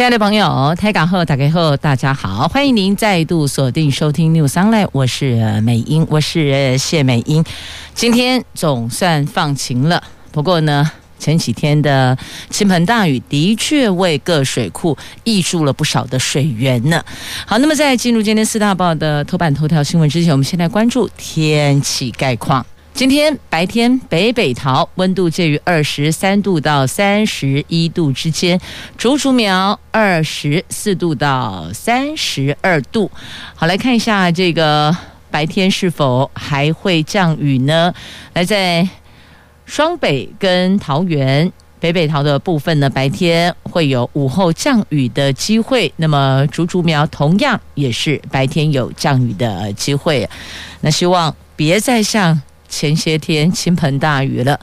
亲爱的朋友，台港后打开后，大家好，欢迎您再度锁定收听 News Online，我是美英，我是谢美英。今天总算放晴了，不过呢，前几天的倾盆大雨的确为各水库溢注了不少的水源呢。好，那么在进入今天四大报的头版头条新闻之前，我们先来关注天气概况。今天白天北北桃温度介于二十三度到三十一度之间，竹竹苗二十四度到三十二度。好，来看一下这个白天是否还会降雨呢？来，在双北跟桃园北北桃的部分呢，白天会有午后降雨的机会。那么竹竹苗同样也是白天有降雨的机会。那希望别再像。前些天倾盆大雨了，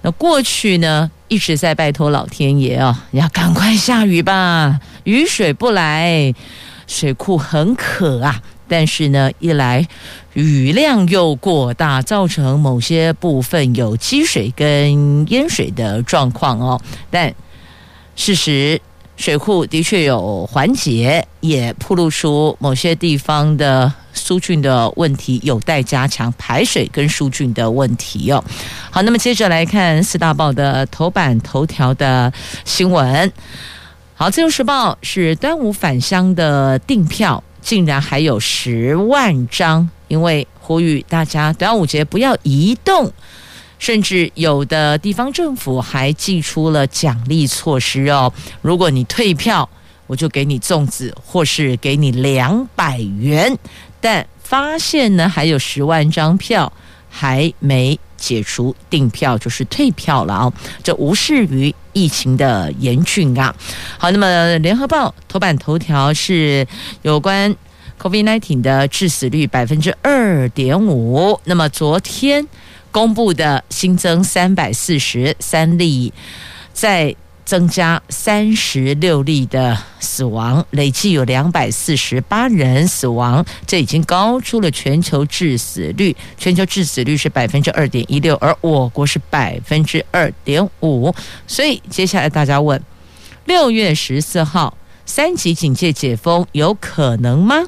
那过去呢一直在拜托老天爷啊，要赶快下雨吧，雨水不来，水库很渴啊。但是呢，一来雨量又过大，造成某些部分有积水跟淹水的状况哦。但事实，水库的确有缓解，也暴露出某些地方的。疏浚的问题有待加强，排水跟疏浚的问题哦。好，那么接着来看四大报的头版头条的新闻。好，自由时报是端午返乡的订票竟然还有十万张，因为呼吁大家端午节不要移动，甚至有的地方政府还寄出了奖励措施哦。如果你退票，我就给你粽子，或是给你两百元。但发现呢，还有十万张票还没解除订票，就是退票了啊！这无视于疫情的严峻啊。好，那么联合报头版头条是有关 COVID-19 的致死率百分之二点五。那么昨天公布的新增三百四十三例，在。增加三十六例的死亡，累计有两百四十八人死亡，这已经高出了全球致死率。全球致死率是百分之二点一六，而我国是百分之二点五。所以接下来大家问：六月十四号三级警戒解封有可能吗？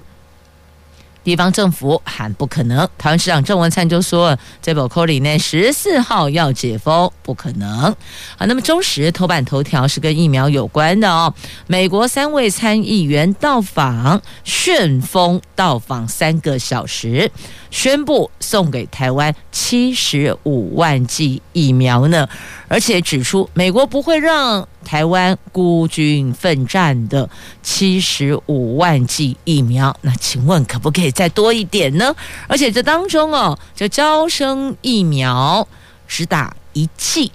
地方政府喊不可能，台湾市长郑文灿就说：“这波 COVID 呢，十四号要解封，不可能。”好，那么中时头版头条是跟疫苗有关的哦。美国三位参议员到访，旋风到访三个小时，宣布送给台湾七十五万剂疫苗呢，而且指出美国不会让。台湾孤军奋战的七十五万剂疫苗，那请问可不可以再多一点呢？而且这当中哦，这招生疫苗只打一剂，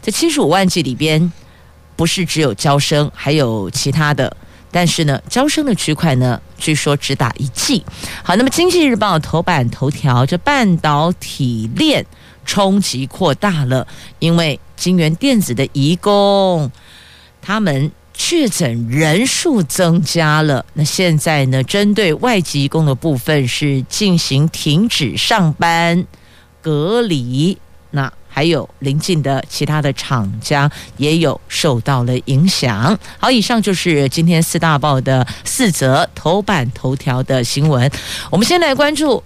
这七十五万剂里边不是只有招生，还有其他的。但是呢，招生的区块呢，据说只打一剂。好，那么经济日报头版头条，这半导体链冲击扩大了，因为晶圆电子的移工。他们确诊人数增加了，那现在呢？针对外籍工的部分是进行停止上班、隔离，那还有邻近的其他的厂家也有受到了影响。好，以上就是今天四大报的四则头版头条的新闻。我们先来关注。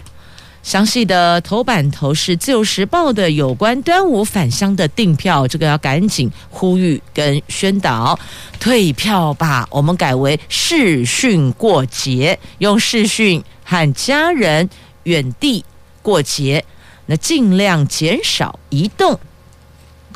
详细的头版头是《自由时报》的有关端午返乡的订票，这个要赶紧呼吁跟宣导，退票吧。我们改为视讯过节，用视讯和家人远地过节，那尽量减少移动。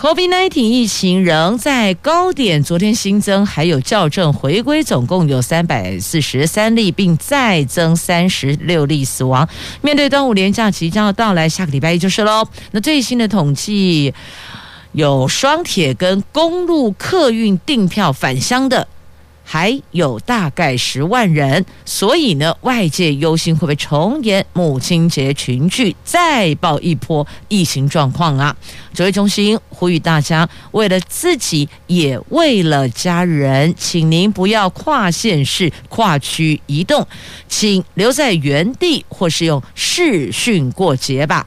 COVID-19 疫情仍在高点，昨天新增还有校正回归，总共有三百四十三例，并再增三十六例死亡。面对端午连假即将要到来，下个礼拜一就是喽。那最新的统计，有双铁跟公路客运订票返乡的。还有大概十万人，所以呢，外界忧心会不会重演母亲节群聚，再爆一波疫情状况啊？指挥中心呼吁大家，为了自己，也为了家人，请您不要跨县市、跨区移动，请留在原地，或是用视讯过节吧。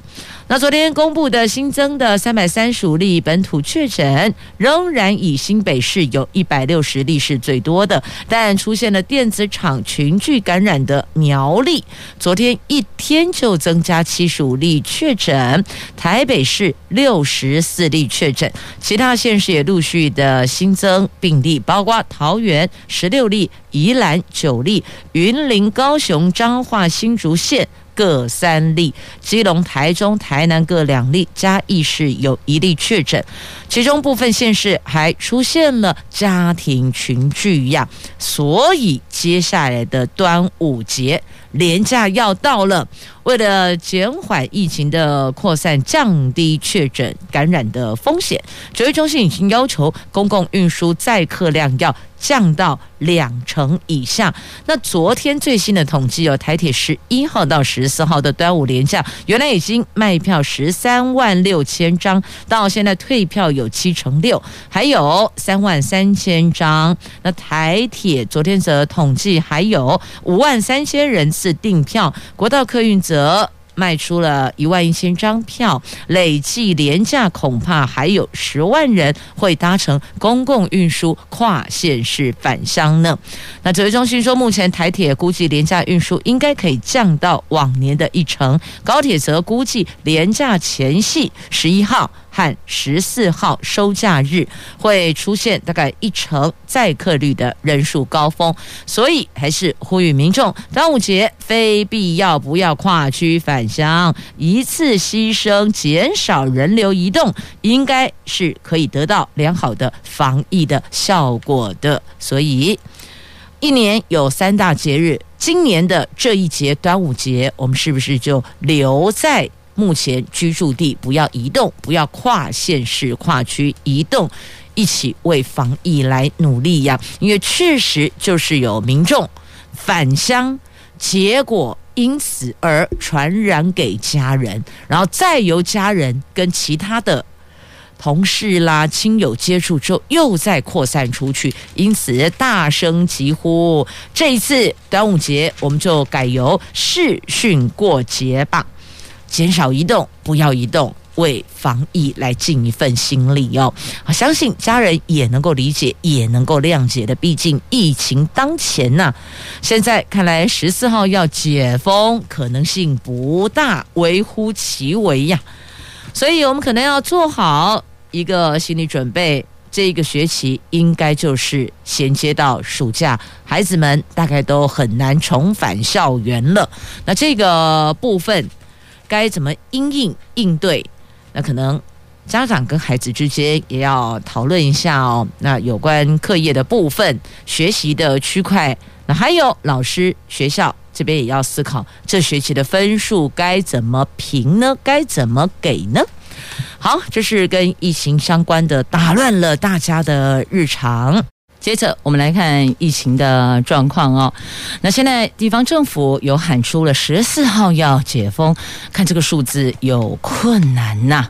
那昨天公布的新增的三百三十五例本土确诊，仍然以新北市有一百六十例是最多的，但出现了电子厂群聚感染的苗栗，昨天一天就增加七十五例确诊，台北市六十四例确诊，其他县市也陆续的新增病例，包括桃园十六例、宜兰九例、云林、高雄、彰化、新竹县。各三例，基隆、台中、台南各两例，嘉义市有一例确诊，其中部分县市还出现了家庭群聚样，所以接下来的端午节连假要到了。为了减缓疫情的扩散，降低确诊感染的风险，指挥中心已经要求公共运输载客量要降到两成以下。那昨天最新的统计有台铁十一号到十四号的端午连假，原来已经卖票十三万六千张，到现在退票有七成六，还有三万三千张。那台铁昨天则统计还有五万三千人次订票，国道客运则。卖出了一万一千张票，累计廉价恐怕还有十万人会搭乘公共运输跨县市返乡呢。那指挥中心说，目前台铁估计廉价运输应该可以降到往年的一成，高铁则估计廉价前夕十一号。和十四号收假日会出现大概一成载客率的人数高峰，所以还是呼吁民众端午节非必要不要跨区返乡，一次牺牲减少人流移动，应该是可以得到良好的防疫的效果的。所以一年有三大节日，今年的这一节端午节，我们是不是就留在？目前居住地不要移动，不要跨县市、跨区移动，一起为防疫来努力呀！因为确实就是有民众返乡，结果因此而传染给家人，然后再由家人跟其他的同事啦、亲友接触之后，又再扩散出去，因此大声疾呼：这一次端午节我们就改由视讯过节吧。减少移动，不要移动，为防疫来尽一份心力哦。相信家人也能够理解，也能够谅解的。毕竟疫情当前呐、现在看来十四号要解封可能性不大，微乎其微呀。所以我们可能要做好一个心理准备，这个学期应该就是衔接到暑假，孩子们大概都很难重返校园了。那这个部分。该怎么应应应对？那可能家长跟孩子之间也要讨论一下哦。那有关课业的部分、学习的区块，那还有老师、学校这边也要思考，这学期的分数该怎么评呢？该怎么给呢？好，这是跟疫情相关的，打乱了大家的日常。接着我们来看疫情的状况哦。那现在地方政府有喊出了十四号要解封，看这个数字有困难呐。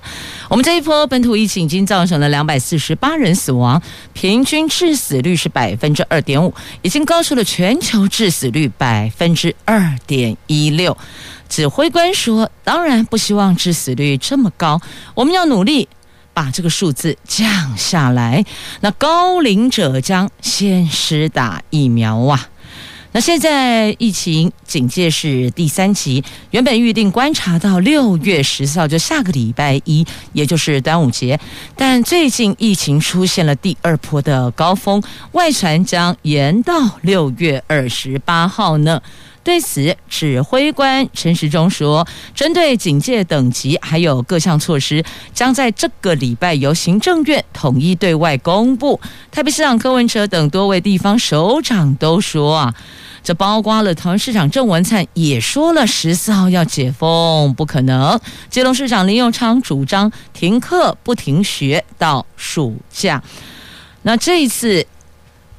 我们这一波本土疫情已经造成了两百四十八人死亡，平均致死率是百分之二点五，已经高出了全球致死率百分之二点一六。指挥官说：“当然不希望致死率这么高，我们要努力。”把这个数字降下来，那高龄者将先施打疫苗啊。那现在疫情警戒是第三级，原本预定观察到六月十四号，就下个礼拜一，也就是端午节，但最近疫情出现了第二波的高峰，外传将延到六月二十八号呢。对此，指挥官陈时中说：“针对警戒等级还有各项措施，将在这个礼拜由行政院统一对外公布。”台北市长柯文哲等多位地方首长都说：“啊，这包括了桃园市长郑文灿也说了，十四号要解封不可能。”基隆市长林右昌主张停课不停学到暑假。那这一次。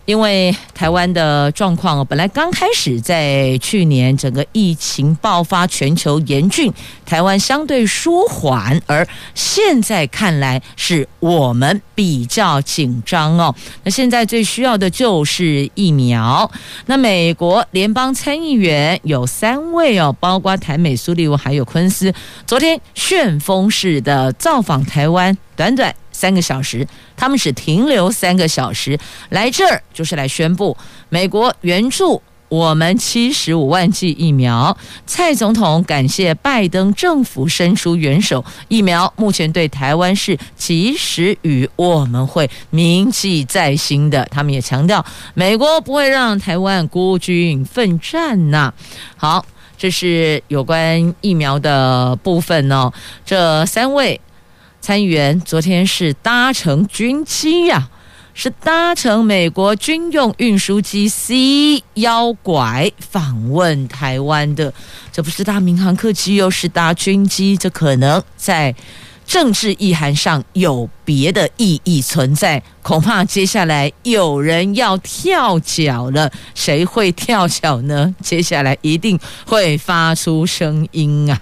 因为台湾的状况本来刚开始在去年整个疫情爆发、全球严峻，台湾相对舒缓，而现在看来是我们比较紧张哦。那现在最需要的就是疫苗。那美国联邦参议员有三位哦，包括台美苏利文还有昆斯，昨天旋风式的造访台湾，短短。三个小时，他们只停留三个小时，来这儿就是来宣布美国援助我们七十五万剂疫苗。蔡总统感谢拜登政府伸出援手，疫苗目前对台湾是及时雨，我们会铭记在心的。他们也强调，美国不会让台湾孤军奋战呐。好，这是有关疫苗的部分哦。这三位。参议员昨天是搭乘军机呀、啊，是搭乘美国军用运输机 C 幺拐访问台湾的。这不是搭民航客机，又是搭军机，这可能在政治意涵上有别的意义存在。恐怕接下来有人要跳脚了，谁会跳脚呢？接下来一定会发出声音啊！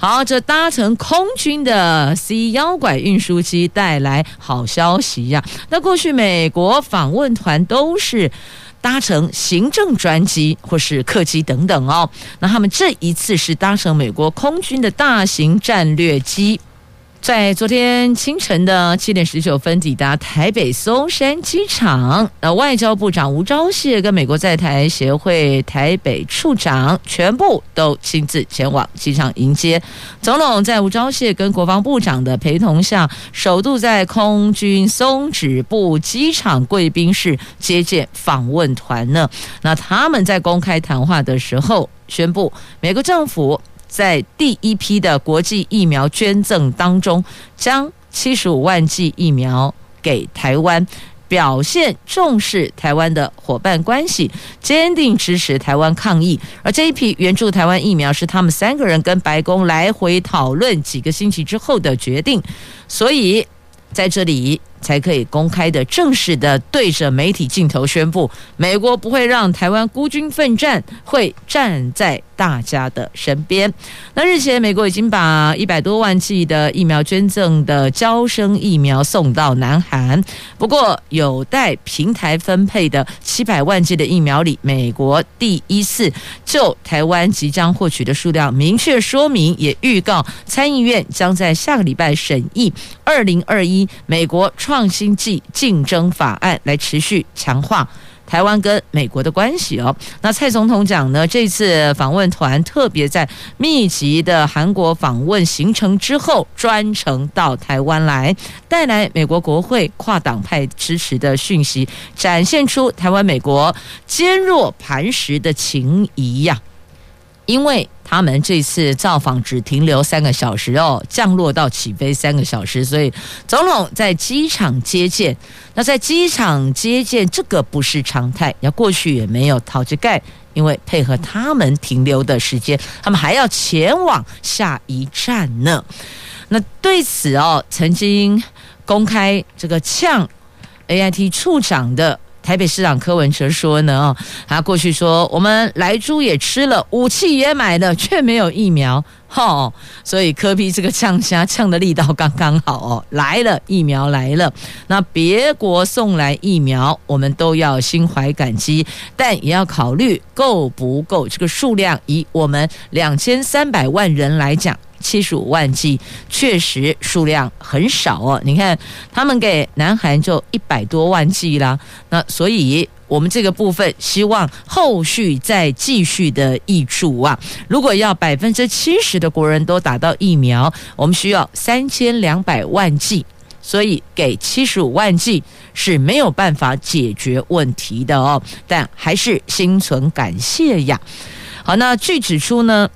好，这搭乘空军的 C 幺拐运输机带来好消息呀、那过去美国访问团都是搭乘行政专机或是客机等等哦，那他们这一次是搭乘美国空军的大型战略机。在昨天清晨的七点十九分抵达台北松山机场，那，外交部长吴钊燮跟美国在台协会台北处长全部都亲自前往机场迎接总统。在吴钊燮跟国防部长的陪同下，首度在空军松指部机场贵宾室接见访问团呢。那他们在公开谈话的时候宣布，美国政府。在第一批的国际疫苗捐赠当中，将七十五万剂疫苗给台湾，表现重视台湾的伙伴关系，坚定支持台湾抗疫。而这一批援助台湾疫苗是他们三个人跟白宫来回讨论几个星期之后的决定，所以在这里。才可以公开的、正式的对着媒体镜头宣布，美国不会让台湾孤军奋战，会站在大家的身边。那日前，美国已经把一百多万剂的疫苗捐赠的娇生疫苗送到南韩，不过有待平台分配的七百万剂的疫苗里，美国第一次就台湾即将获取的数量明确说明，也预告参议院将在下个礼拜审议二零二一美国。创新剂竞争法案来持续强化台湾跟美国的关系哦。那蔡总统讲呢，这次访问团特别在密集的韩国访问行程之后，专程到台湾来，带来美国国会跨党派支持的讯息，展现出台湾美国坚若磐石的情谊呀。因为他们这次造访只停留三个小时哦，降落到起飞三个小时，所以总统在机场接见。那在机场接见这个不是常态，要过去也没有逃着盖，因为配合他们停留的时间，他们还要前往下一站呢。那对此哦，曾经公开这个呛 AIT 处长的。台北市长柯文哲说呢，他过去说我们来猪也吃了，武器也买了，却没有疫苗，哈，所以柯 P 这个呛虾呛的力道刚刚好哦，来了疫苗来了，那别国送来疫苗，我们都要心怀感激，但也要考虑够不够这个数量，以我们两千三百万人来讲。七十五万剂确实数量很少哦，你看他们给南韩就一百多万剂啦，那所以我们这个部分希望后续再继续的挹注啊。如果要百分之七十的国人都打到疫苗，我们需要三千两百万剂，所以给七十五万剂是没有办法解决问题的哦。但还是心存感谢呀。好，那据指出呢。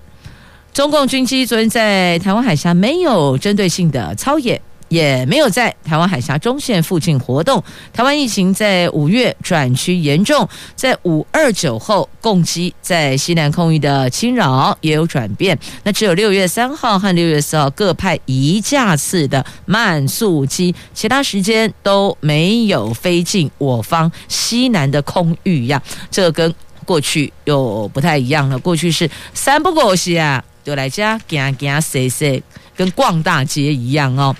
中共军机昨天在台湾海峡没有针对性的操演，也没有在台湾海峡中线附近活动。台湾疫情在五月转趋严重，在五二九后，共机在西南空域的侵扰也有转变。那只有六月三号和六月四号各派一架次的慢速机，其他时间都没有飞进我方西南的空域呀。这跟过去又不太一样了。过去是三不五时啊，就来家行行踅踅，跟逛大街一样哦。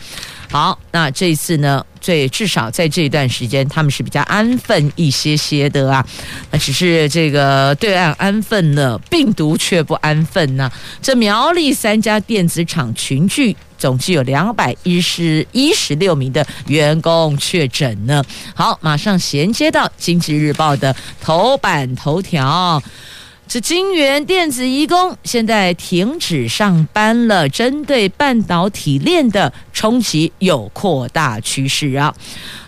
好，那这一次呢，最至少在这一段时间，他们是比较安分一些些的啊。那只是这个对岸安分了，病毒却不安分呐、啊。这苗栗三家电子厂群聚，总计有两百一十一十六名的员工确诊呢。好，马上衔接到《经济日报》的头版头条。是金源电子移工现在停止上班了，针对半导体链的冲击有扩大趋势啊。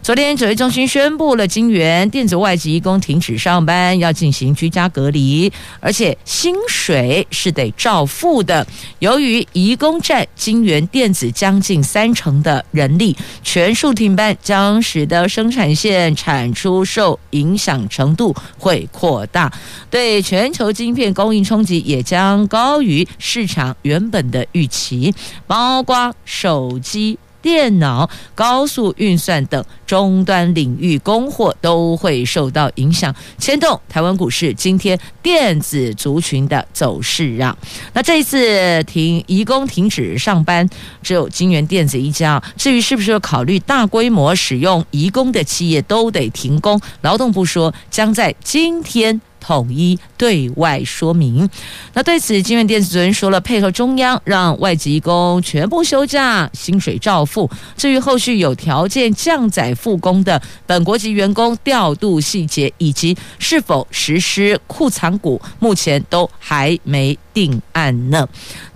昨天指挥中心宣布了，金圆电子外籍移工停止上班，要进行居家隔离，而且薪水是得照付的。由于移工占金圆电子将近三成的人力，全数停班，将使得生产线产出受影响程度会扩大，对全球晶片供应冲击也将高于市场原本的预期，包括手机。机电脑、高速运算等终端领域供货都会受到影响，牵动台湾股市今天电子族群的走势啊。那这一次停移工停止上班，只有金圆电子一家。至于是不是有考虑大规模使用移工的企业都得停工，劳动部说将在今天。统一对外说明。那对此，晶圆电子昨天说了，配合中央让外籍工全部休假，薪水照付。至于后续有条件降载复工的本国籍员工调度细节，以及是否实施库藏股，目前都还没定案呢。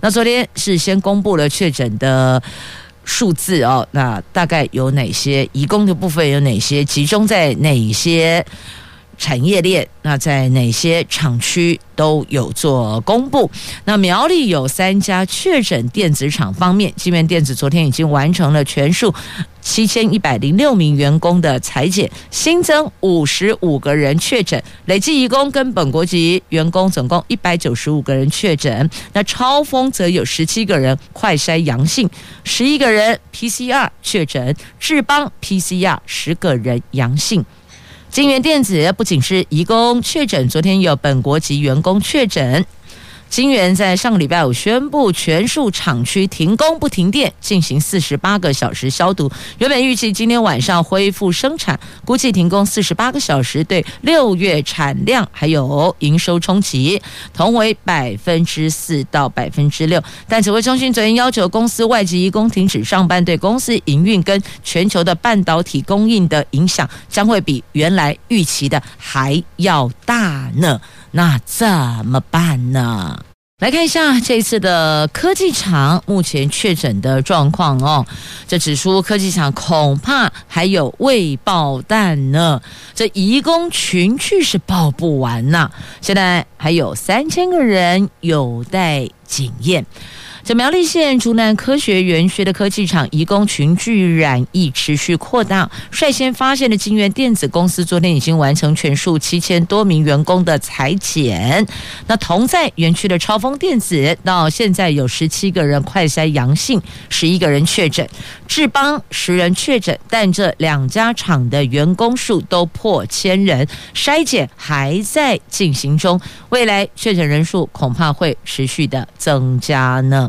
那昨天是先公布了确诊的数字哦，那大概有哪些？移工的部分有哪些？集中在哪些？产业链，那在哪些厂区都有做公布。那苗栗有三家确诊电子厂方面，晶圆电子昨天已经完成了全数七千一百零六名员工的裁减，新增五十五个人确诊，累计移工跟本国籍员工总共一百九十五个人确诊。那超丰则有十七个人快筛阳性，十一个人 PCR 确诊，智邦 PCR 十个人阳性。金源电子不仅是移工确诊，昨天有本国籍员工确诊。晶圆在上个礼拜五宣布全数厂区停工不停电，进行四十八个小时消毒。原本预计今天晚上恢复生产，估计停工四十八个小时，对六月产量还有营收冲击，同为百分之四到百分之六。但指挥中心昨天要求公司外籍移工停止上班，对公司营运跟全球的半导体供应的影响将会比原来预期的还要大呢。那怎么办呢？来看一下这次的科技厂目前确诊的状况哦。这指出科技厂恐怕还有未爆弹呢。这移工群聚是爆不完呐、现在还有三千个人有待检验。在苗栗县竹南科学园区的科技厂，移工群聚染疫持续扩大。率先发现的金源电子公司，昨天已经完成全数七千多名员工的裁剪。那同在园区的超丰电子，到现在有十七个人快筛阳性，十一个人确诊。智邦十人确诊，但这两家厂的员工数都破千人，筛检还在进行中。未来确诊人数恐怕会持续的增加呢。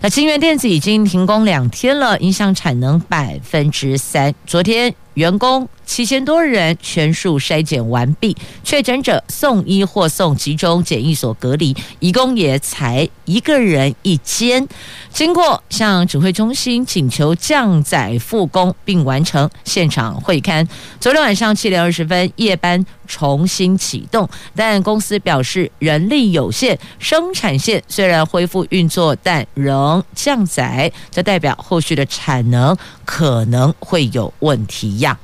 那晶圆电子已经停工两天了，影响产能百分之三。昨天员工。七千多人全数筛检完毕，确诊者送医或送集中检疫所隔离，移工也才一个人一间。经过向指挥中心请求降载复工并完成现场会勘，昨天晚上七点二十分夜班重新启动，但公司表示人力有限，生产线虽然恢复运作，但仍降载，这代表后续的产能可能会有问题呀。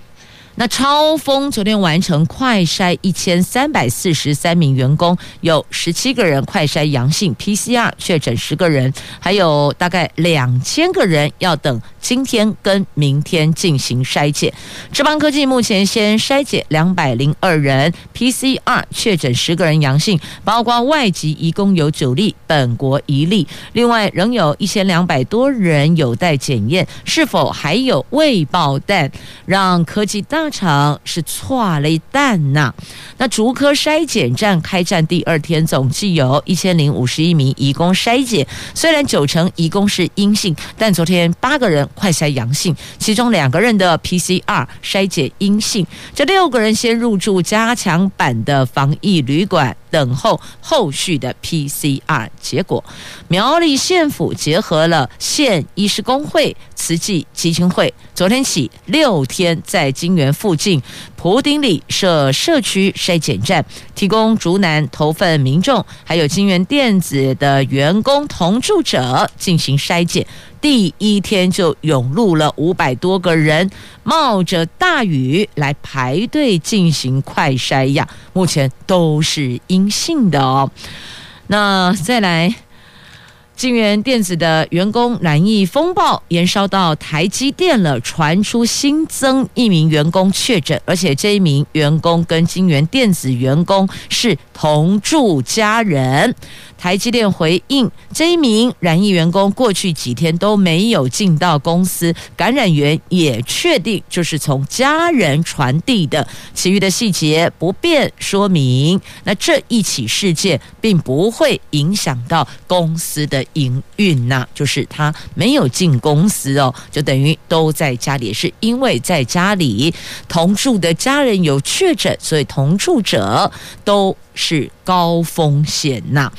那超峰昨天完成快筛一千三百四十三名员工，有十七个人快筛阳性，PCR 确诊十个人，还有大概两千个人要等今天跟明天进行筛检。智邦科技目前先筛检两百零二人，PCR 确诊十个人阳性，包括外籍移工有九例，本国一例，另外仍有一千两百多人有待检验，是否还有未爆弹，让科技大。场是错了一弹呐。那竹科筛检站开站第二天，总计有一千零五十一名移工筛检，虽然九成移工是阴性，但昨天八个人快筛阳性，其中两个人的 PCR 筛检阴性，这六个人先入住加强版的防疫旅馆。等候后续的 PCR 结果。苗栗县府结合了县医师工会、慈济基金会，昨天起六天在金源附近埔顶里设社区筛检站，提供竹南投份民众还有金源电子的员工同住者进行筛检。第一天就涌入了五百多个人，冒着大雨来排队进行快筛呀，目前都是阴性的哦。那再来。金源电子的员工染疫风暴延烧到台积电了，传出新增一名员工确诊，而且这一名员工跟金源电子员工是同住家人。台积电回应，这一名染疫员工过去几天都没有进到公司，感染源也确定就是从家人传递的，其余的细节不便说明。那这一起事件并不会影响到公司的营运呐，就是他没有进公司哦，就等于都在家里，是因为在家里同住的家人有确诊，所以同住者都是高风险呐。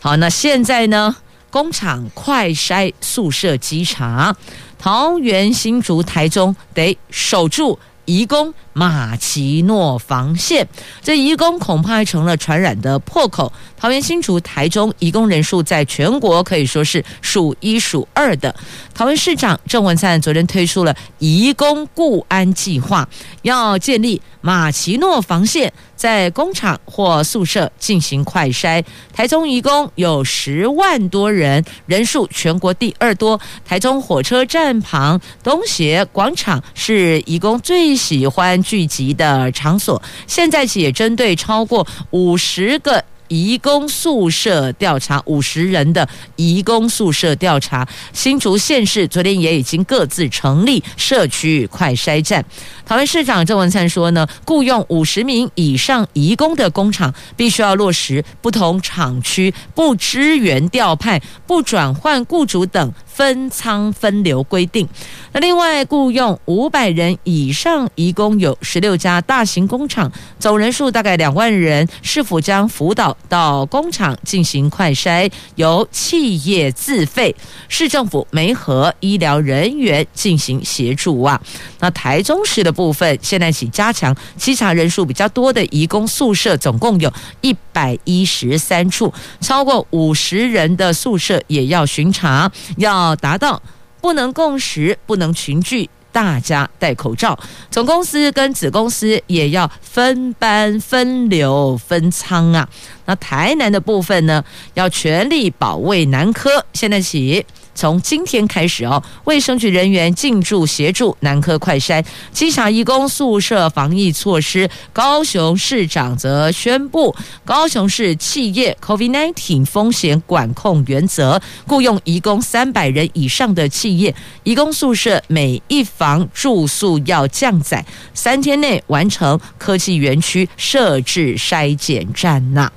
好，那现在呢？工厂快筛宿舍稽查，桃园、新竹、台中得守住移工马奇诺防线，这移工恐怕还成了传染的破口。桃园、新竹、台中移工人数在全国可以说是数一数二的。桃园市长郑文灿昨天推出了移工固安计划，要建立马奇诺防线。在工厂或宿舍进行快筛，台中移工有十万多人，人数全国第二多。台中火车站旁东协广场是移工最喜欢聚集的场所，现在起针对超过五十个。移工宿舍调查五十人的移工宿舍调查，新竹县市昨天也已经各自成立社区快筛站。桃园市长郑文灿说呢，雇佣五十名以上移工的工厂，必须要落实不同厂区不支援调派、不转换雇主等。分仓分流规定。那另外雇佣五百人以上，移工有十六家大型工厂，总人数大概两万人。市府将辅导到工厂进行快筛，由企业自费，市政府没和医疗人员进行协助啊。那台中市的部分，现在起加强稽查人数比较多的移工宿舍，总共有一百一十三处，超过五十人的宿舍也要巡查，要。要达到不能共识、不能群聚，大家戴口罩。总公司跟子公司也要分班、分流、分仓啊。那台南的部分呢，要全力保卫南科。现在起。从今天开始哦，卫生局人员进驻协助南科快筛机场义工宿舍防疫措施。高雄市长则宣布，高雄市企业 COVID-19 风险管控原则，雇佣义工三百人以上的企业，义工宿舍每一房住宿要降载，三天内完成科技园区设置筛检站呐。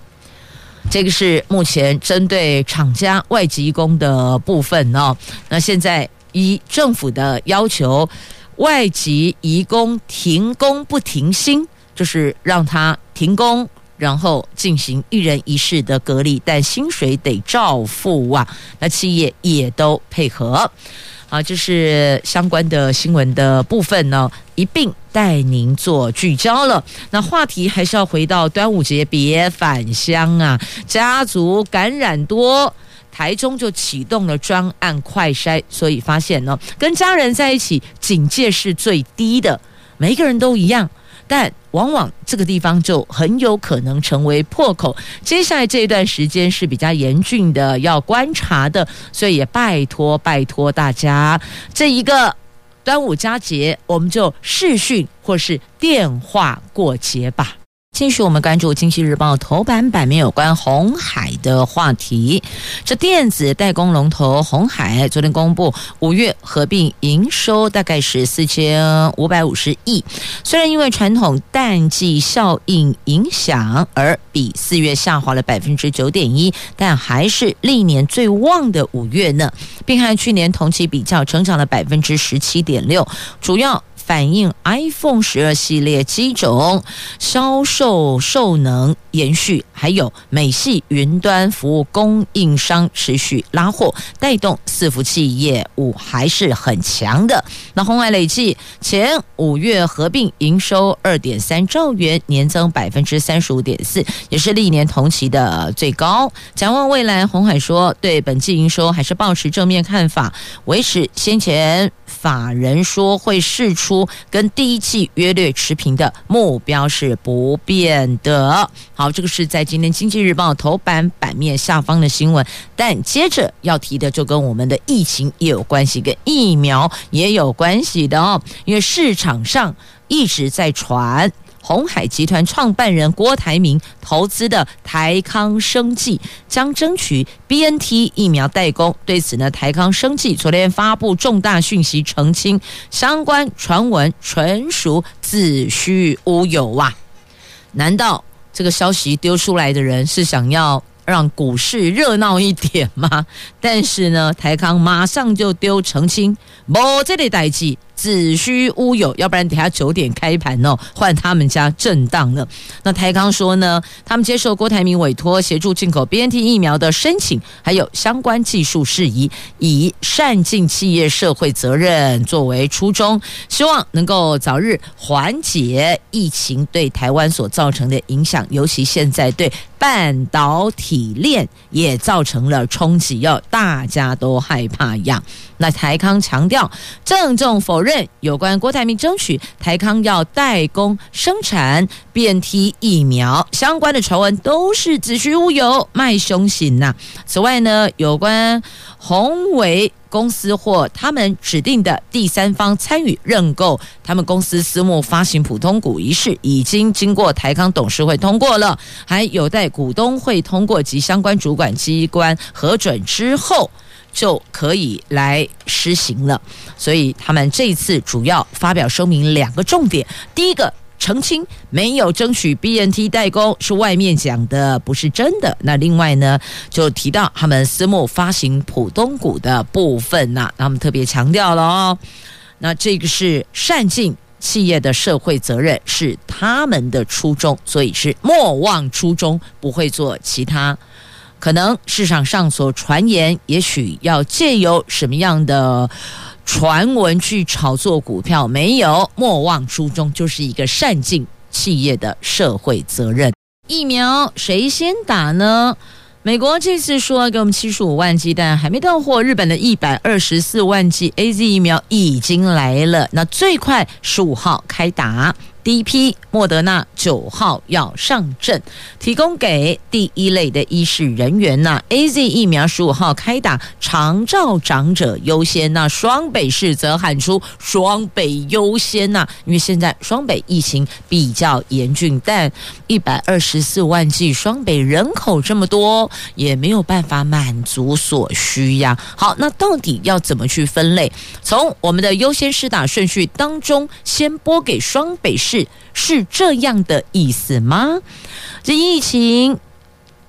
这个是目前针对厂家外籍工的部分哦。那现在依政府的要求，外籍移工停工不停薪，就是让他停工，然后进行一人一室的隔离，但薪水得照付啊。那企业也都配合。好，这是相关的新闻的部分呢，一并带您做聚焦了。那话题还是要回到端午节，别返乡啊！家族感染多，台中就启动了专案快筛，所以发现呢，跟家人在一起警戒是最低的。每一个人都一样，但往往这个地方就很有可能成为破口。接下来这一段时间是比较严峻的，要观察的，所以也拜托拜托大家，这一个端午佳节，我们就视讯或是电话过节吧。继续，我们关注《经济日报》头版版面有关鸿海的话题。这电子代工龙头鸿海昨天公布，五月合并营收大概是四千五百五十亿。虽然因为传统淡季效应影响而比四月下滑了百分之九点一，但还是历年最旺的五月呢，并和去年同期比较成长了百分之十七点六，主要。反映 iPhone 十二系列机种销售受能延续，还有美系云端服务供应商持续拉货，带动伺服器业务还是很强的。那红海累计前五月合并营收二点三兆元，年增百分之三十五点四，也是历年同期的最高。展望未来，红海说对本季营收还是抱持正面看法，维持先前法人说会释出。跟第一季约略持平的目标是不变的。好，这个是在今天《经济日报》头版版面下方的新闻。但接着要提的就跟我们的疫情也有关系，跟疫苗也有关系的哦。因为市场上一直在传。鸿海集团创办人郭台铭投资的台康生技将争取 BNT 疫苗代工。对此呢，台康生技昨天发布重大讯息澄清，相关传闻纯属子虚乌有啊！难道这个消息丢出来的人是想要让股市热闹一点吗？但是呢，台康马上就丢澄清，没这类代志。子虚乌有，要不然等下九点开盘哦，换他们家震荡了。那台康说呢，他们接受郭台铭委托协助进口 BNT 疫苗的申请，还有相关技术事宜，以善尽企业社会责任作为初衷，希望能够早日缓解疫情对台湾所造成的影响，尤其现在对半导体链也造成了冲击，要大家都害怕呀。那台康强调，郑重否认有关郭台铭争取台康要代工生产变体疫苗相关的传闻都是子虚乌有、卖凶行呐。此外呢，有关宏伟公司或他们指定的第三方参与认购他们公司私募发行普通股一事，已经经过台康董事会通过了，还有待股东会通过及相关主管机关核准之后。就可以来实行了，所以他们这次主要发表声明两个重点：第一个，澄清没有争取 BNT 代工是外面讲的，不是真的；那另外呢，就提到他们私募发行普通股的部分呐、他们特别强调了哦，那这个是善尽企业的社会责任，是他们的初衷，所以是莫忘初衷，不会做其他。可能市场上所传言，也许要借由什么样的传闻去炒作股票，没有莫忘初衷，就是一个善尽企业的社会责任。疫苗谁先打呢？美国这次说给我们七十五万剂，但还没到货。日本的一百二十四万剂 AZ 疫苗已经来了，那最快十五号开打。第一批莫德纳九号要上阵，提供给第一类的医事人员呐。AZ 疫苗十五号开打，长照长者优先。那双北市则喊出双北优先呐，因为现在双北疫情比较严峻，但一百二十四万剂，双北人口这么多，也没有办法满足所需呀。好，那到底要怎么去分类？从我们的优先施打顺序当中，先拨给双北市。是这样的意思吗？这疫情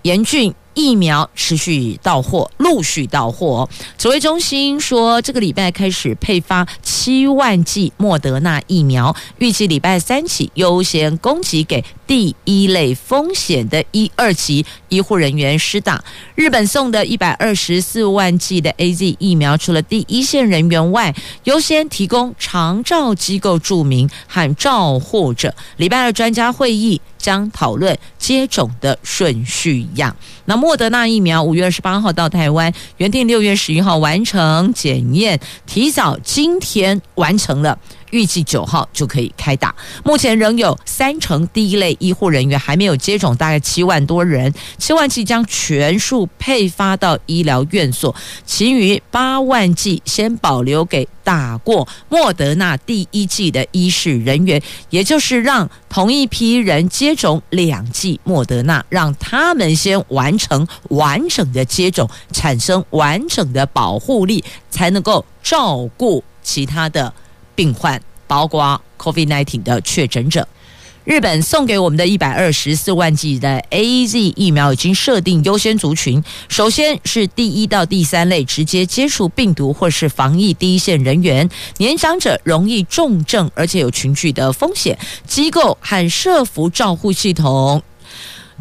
严峻。疫苗持续到货，陆续到货。指挥中心说，这个礼拜开始配发七万剂莫德纳疫苗，预计礼拜三起优先供给给第一类风险的一二级医护人员施打。日本送的一百二十四万剂的 AZ 疫苗，除了第一线人员外，优先提供长照机构住民和照护者。礼拜二专家会议。将讨论接种的顺序样。那莫德纳疫苗五月二十八号到台湾，原定六月十一号完成检验，提早今天完成了。预计九号就可以开打。目前仍有三成第一类医护人员还没有接种，大概七万多人，七万剂将全数配发到医疗院所，其余八万剂先保留给打过莫德纳第一剂的医事人员，也就是让同一批人接种两剂莫德纳，让他们先完成完整的接种，产生完整的保护力，才能够照顾其他的病患，包括 COVID-19 的确诊者。日本送给我们的一百二十四万剂的 AZ 疫苗已经设定优先族群，首先是第一到第三类直接接触病毒或是防疫第一线人员，年长者容易重症，而且有群聚的风险，机构和社福照护系统。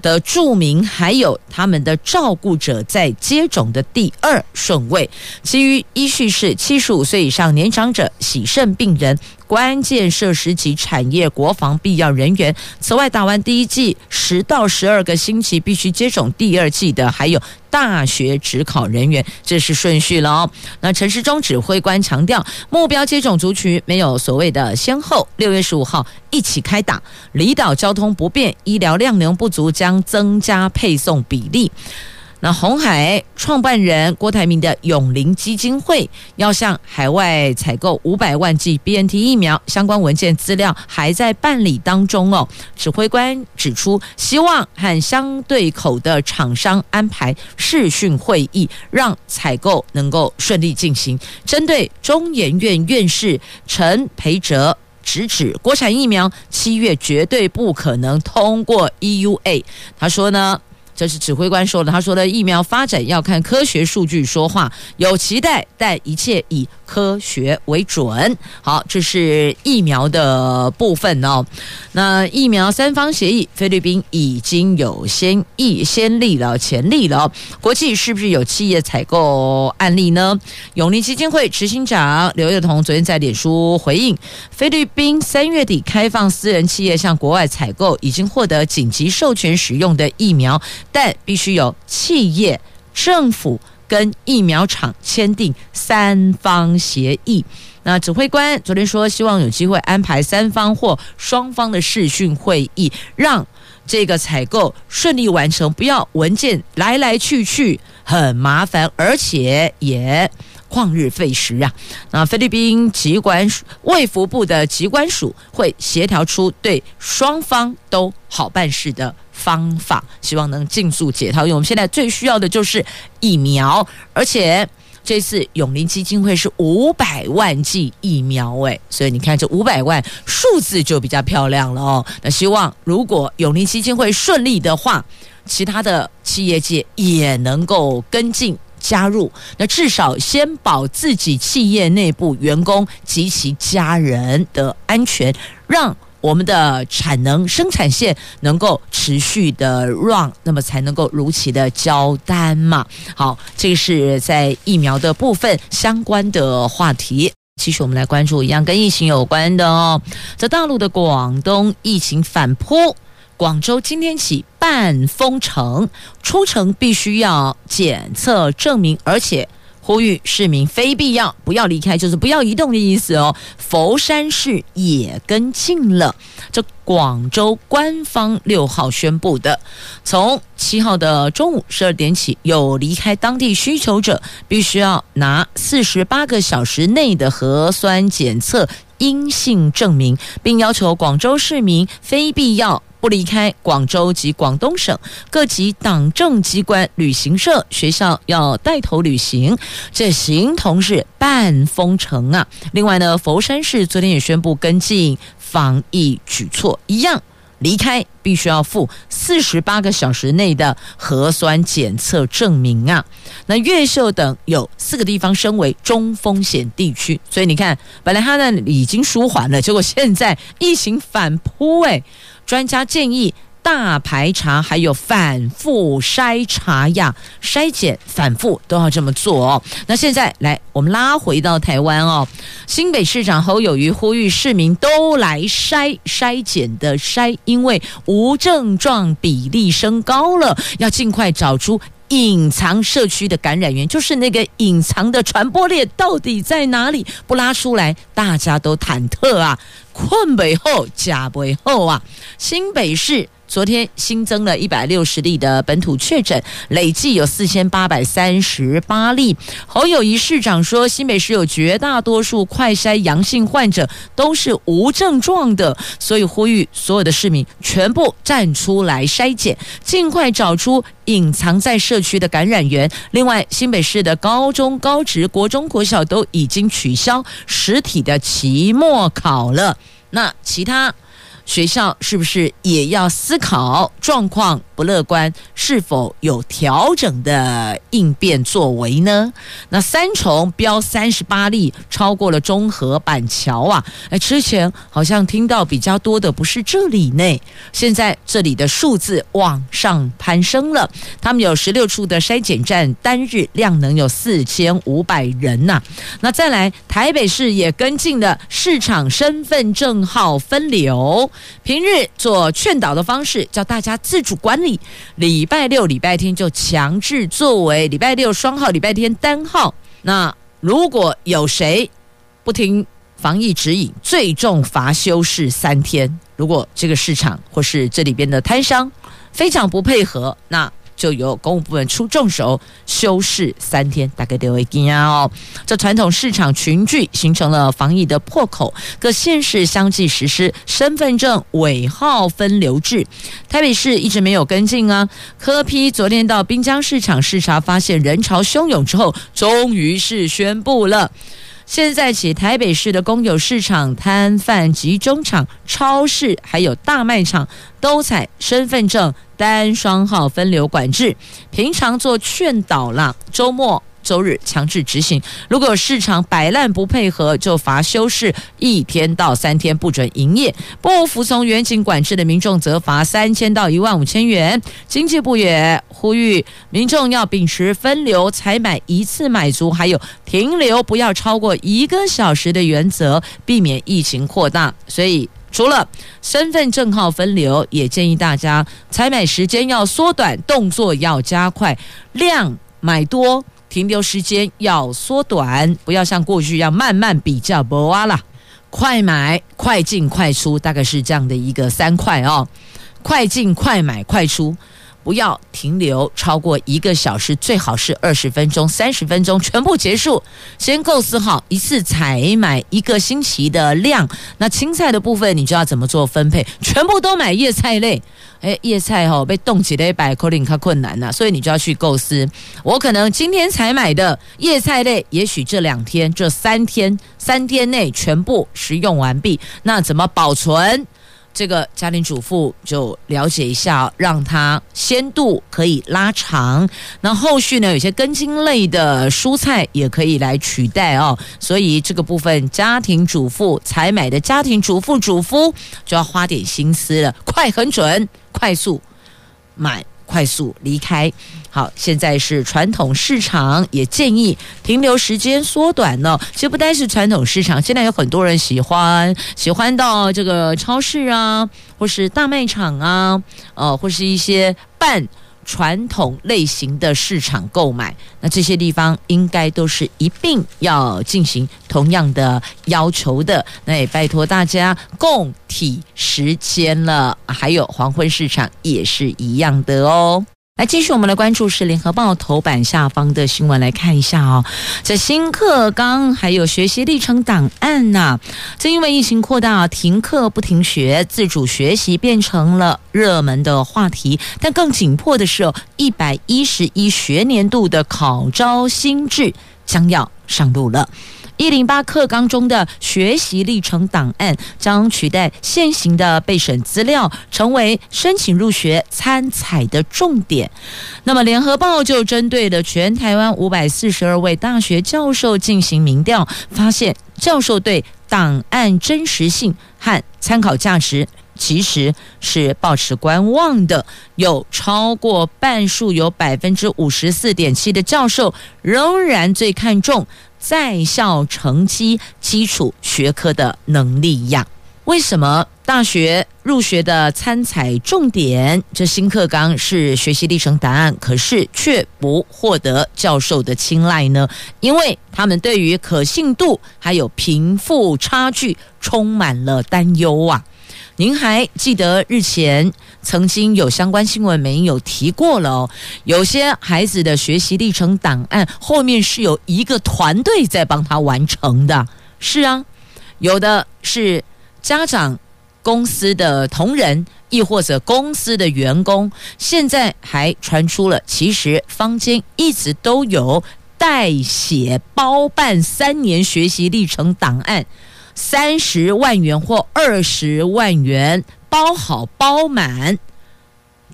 的著名还有他们的照顾者在接种的第二顺位，其余依序是七十五岁以上年长者、喜肾病人、关键设施及产业国防必要人员。此外，打完第一剂十到十二个星期必须接种第二剂的，还有。大学指考人员，这是顺序了哦。那陈时中指挥官强调，目标接种族群没有所谓的先后。六月十五号一起开打，离岛交通不便，医疗量能不足，将增加配送比例。那红海创办人郭台铭的永龄基金会要向海外采购五百万剂 BNT 疫苗，相关文件资料还在办理当中哦。指挥官指出，希望和相对口的厂商安排视讯会议，让采购能够顺利进行。针对中研院院士陈培哲直指国产疫苗七月绝对不可能通过 EUA，他说呢。这是指挥官说的，他说的疫苗发展要看科学数据说话，有期待，但一切以科学为准。好，这是疫苗的部分哦。那疫苗三方协议，菲律宾已经有先议先例了，前例了。国际是不是有企业采购案例呢？永利基金会执行长刘月彤昨天在脸书回应，菲律宾三月底开放私人企业向国外采购已经获得紧急授权使用的疫苗。但必须有企业、政府跟疫苗厂签订三方协议。那指挥官昨天说，希望有机会安排三方或双方的视讯会议，让这个采购顺利完成，不要文件来来去去很麻烦，而且也旷日费时啊。那菲律宾疾管署、卫福部的疾管署会协调出对双方都好办事的方法，希望能尽速解套。因为我们现在最需要的就是疫苗，而且这次永龄基金会是五百万剂疫苗，诶，所以你看这五百万数字就比较漂亮了哦。那希望如果永龄基金会顺利的话，其他的企业界也能够跟进加入。那至少先保自己企业内部员工及其家人的安全，让。我们的产能生产线能够持续的 run，那么才能够如期的交单嘛。好，这个是在疫苗的部分相关的话题。其实我们来关注一样跟疫情有关的哦，在大陆的广东疫情反扑，广州今天起半封城，出城必须要检测证明，而且。呼吁市民非必要不要离开，就是不要移动的意思哦。佛山市也跟进了，这广州官方六号宣布的，从七号的中午十二点起，有离开当地需求者必须要拿四十八个小时内的核酸检测阴性证明，并要求广州市民非必要。不离开广州及广东省各级党政机关、旅行社、学校要带头旅行，这形同是半封城啊。另外呢，佛山市昨天也宣布跟进防疫举措，一样离开必须要付四十八个小时内的核酸检测证明啊。那越秀等有四个地方升为中风险地区，所以你看，本来它呢已经舒缓了，结果现在疫情反扑哎。专家建议大排查，还有反复筛查呀，筛检反复都要这么做哦。那现在来，我们拉回到台湾哦。新北市长侯友谊呼吁市民都来筛筛检的筛，因为无症状比例升高了，要尽快找出隐藏社区的感染源，就是那个隐藏的传播链到底在哪里？不拉出来，大家都忐忑啊！困北后假北后啊！新北市。昨天新增了一百六十例的本土确诊，累计有四千八百三十八例。侯友宜市长说，新北市有绝大多数快筛阳性患者都是无症状的，所以呼吁所有的市民全部站出来筛检，尽快找出隐藏在社区的感染源。另外，新北市的高中、高职、国中、国小都已经取消实体的期末考了。那其他？学校是不是也要思考状况不乐观，是否有调整的应变作为呢？那三重飙三十八例，超过了中和板桥啊！哎，之前好像听到比较多的不是这里呢，现在这里的数字往上攀升了。他们有十六处的筛检站，单日量能有四千五百人呐、那再来，台北市也跟进了市场身份证号分流。平日做劝导的方式，叫大家自主管理。礼拜六、礼拜天就强制作为礼拜六双号，礼拜天单号。那如果有谁不听防疫指引，最重罚休市三天。如果这个市场或是这里边的摊商非常不配合，那。就由公务部门出重手，休市三天，大概都会惊哦。这传统市场群聚形成了防疫的破口，各县市相继实施身份证尾号分流制。台北市一直没有跟进啊。柯批昨天到滨江市场视察，发现人潮汹涌之后，终于是宣布了。现在起，台北市的公有市场、摊贩、集中场、超市还有大卖场都采身份证单双号分流管制。平常做劝导了，周末。周日强制执行，如果市场摆烂不配合，就罚休市一天到三天，不准营业。不服从远景管制的民众，则罚三千到一万五千元。经济部也呼吁民众要秉持分流采买一次买足，还有停留不要超过一个小时的原则，避免疫情扩大。所以，除了身份证号分流，也建议大家采买时间要缩短，动作要加快，量买多。停留时间要缩短，不要像过去一样慢慢比较，不啊啦，快买快进快出，大概是这样的一个三快哦，快进快买快出。不要停留超过一个小时，最好是二十分钟、三十分钟全部结束。先构思好一次采买一个星期的量。那青菜的部分，你就要怎么做分配？全部都买叶菜类。诶，叶菜哈被冻结了一百克林，它困难了，所以你就要去构思。我可能今天采买的叶菜类，也许这两天、这三天、三天内全部食用完毕。那怎么保存？这个家庭主妇就了解一下，让它鲜度可以拉长。那后续呢，有些根茎类的蔬菜也可以来取代哦。所以这个部分，家庭主妇采买的家庭主妇主夫就要花点心思了，快很准，快速买。快速离开。好，现在是传统市场，也建议停留时间缩短了。其实不单是传统市场，现在有很多人喜欢喜欢到这个超市啊，或是大卖场啊，呃，或是一些半。传统类型的市场购买，那这些地方应该都是一并要进行同样的要求的。那也拜托大家共体时艰了。还有黄昏市场也是一样的哦。来，继续我们来关注是联合报头版下方的新闻，来看一下哦。这新课纲还有学习历程档案呐、啊，正因为疫情扩大，停课不停学，自主学习变成了热门的话题。但更紧迫的是，一百一十一学年度的考招新制将要上路了。一零八课纲中的学习历程档案将取代现行的备审资料，成为申请入学参采的重点。那么，联合报就针对了全台湾五百四十二位大学教授进行民调，发现教授对档案真实性和参考价值其实是抱持观望的。有超过半数，有百分之五十四点七的教授仍然最看重。在校成绩基础学科的能力一样，为什么大学入学的参采重点，这新课纲是学习历程答案，可是却不获得教授的青睐呢？因为他们对于可信度还有贫富差距充满了担忧啊！您还记得日前曾经有相关新闻没有提过了哦？有些孩子的学习历程档案后面是有一个团队在帮他完成的，是啊，有的是家长。公司的同仁，亦或者公司的员工，现在还传出了，其实坊间一直都有代写包办三年学习历程档案，三十万元或二十万元包好包满，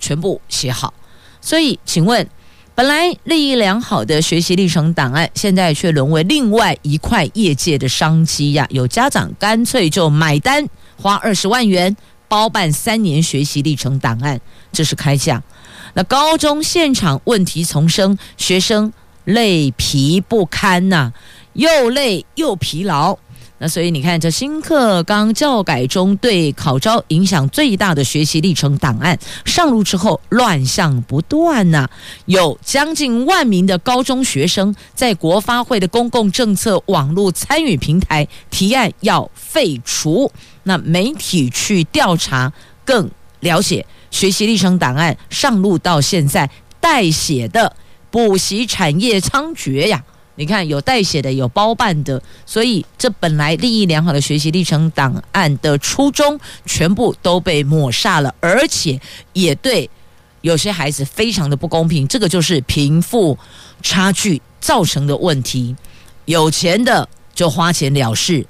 全部写好。所以，请问，本来利益良好的学习历程档案，现在却沦为另外一块业界的商机呀！有家长干脆就买单。花二十万元包办三年学习历程档案，这是开价。那高中现场问题丛生，学生累疲不堪呐、又累又疲劳。那所以你看，这新课纲教改中对考招影响最大的学习历程档案上路之后，乱象不断呐、有将近万名的高中学生在国发会的公共政策网络参与平台提案要废除。那媒体去调查，更了解学习历程档案上路到现在代写的补习产业猖獗呀！你看，有代写的，有包办的，所以这本来利益良好的学习历程档案的初衷，全部都被抹煞了，而且也对有些孩子非常的不公平。这个就是贫富差距造成的问题，有钱的就花钱了事，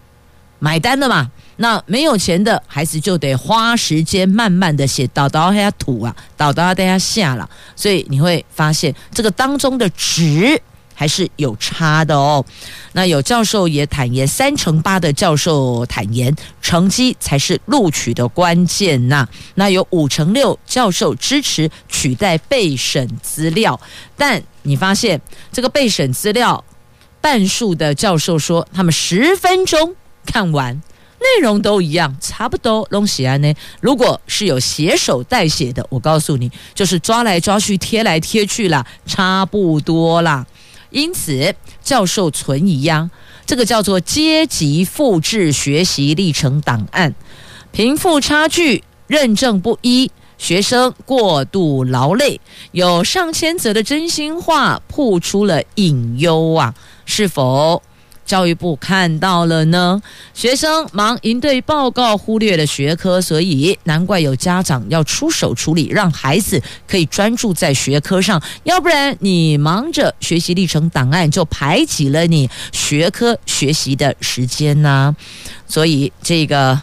买单了嘛。那没有钱的孩子就得花时间慢慢的写，倒倒下土啊，倒倒下下了，所以你会发现这个当中的值还是有差的哦。那有教授也坦言，三成八的教授坦言，成绩才是录取的关键呐。那有五成六教授支持取代备审资料，但你发现这个备审资料，半数的教授说他们十分钟看完。内容都一样，差不多东西啊呢。如果是有写手代写的，我告诉你，就是抓来抓去、贴来贴去啦，差不多啦。因此，教授存疑呀，这个叫做阶级复制学习历程档案，贫富差距认证不一，学生过度劳累，有上千则的真心话曝出了隐忧啊，是否？教育部看到了呢，学生忙应对报告，忽略了学科，所以难怪有家长要出手处理，让孩子可以专注在学科上。要不然你忙着学习历程档案，就排挤了你学科学习的时间呢、所以这个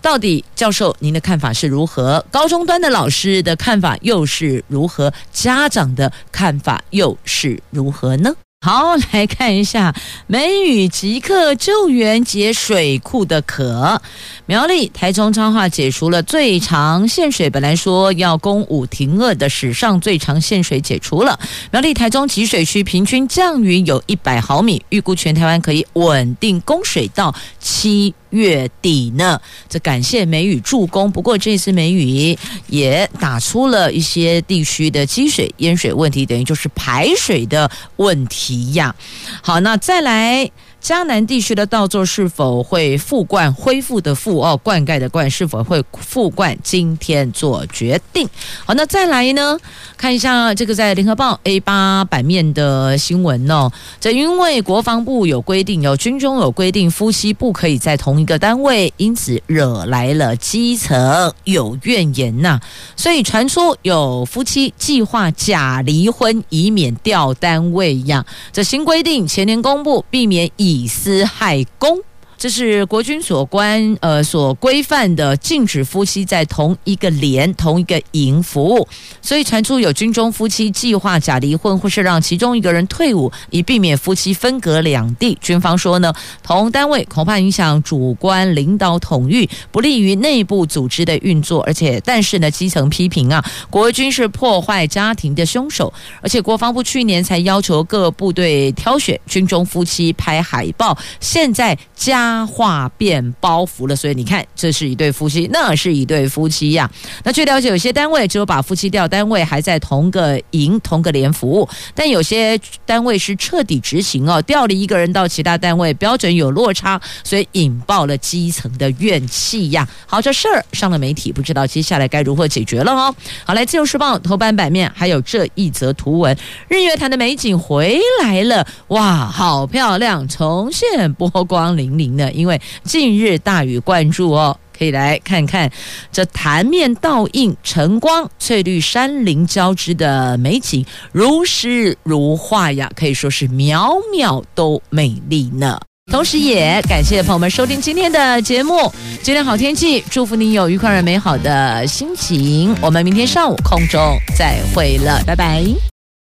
到底教授您的看法是如何？高中端的老师的看法又是如何？家长的看法又是如何呢？好，来看一下梅雨即刻救援解水库的渴。苗栗、台中彰化解除了最长限水，本来说要供五停二的史上最长限水解除了。苗栗、台中集水区平均降雨有一百毫米，预估全台湾可以稳定供水到七月底呢，这感谢梅雨助攻。不过这次梅雨也打出了一些地区的积水淹水问题，等于就是排水的问题呀。好，那再来。嘉南地区的稻作是否会复灌？恢复的复哦，灌溉的灌是否会复灌？今天做决定。好，那再来呢？看一下这个在联合报 A 八版面的新闻哦。这因为国防部有规定，有军中有规定，夫妻不可以在同一个单位，因此惹来了基层有怨言呐、所以传出有夫妻计划假离婚，以免调单位呀。这新规定前年公布，避免以以私害公，这是国军所关呃所规范的，禁止夫妻在同一个连、同一个营服务。所以传出有军中夫妻计划假离婚，或是让其中一个人退伍，以避免夫妻分隔两地。军方说呢，同单位恐怕影响主观领导统御，不利于内部组织的运作。而且，但是呢，基层批评啊，国军是破坏家庭的凶手。而且，国防部去年才要求各部队挑选军中夫妻拍海报，现在加。他话变包袱了。所以你看，这是一对夫妻，那是一对夫妻呀、那据了解，有些单位只有把夫妻调单位，还在同个营、同个连服务；但有些单位是彻底执行哦，调了一个人到其他单位，标准有落差，所以引爆了基层的怨气呀。好，这事儿上了媒体，不知道接下来该如何解决了哦。好，来《自由时报》头版版面还有这一则图文：日月潭的美景回来了，哇，好漂亮，重现波光粼粼的。因为近日大雨灌注哦，可以来看看这潭面倒映晨光、翠绿山林交织的美景，如诗如画呀，可以说是秒秒都美丽呢。同时，也感谢朋友们收听今天的节目。今天好天气，祝福你有愉快而美好的心情。我们明天上午空中再会了，拜拜。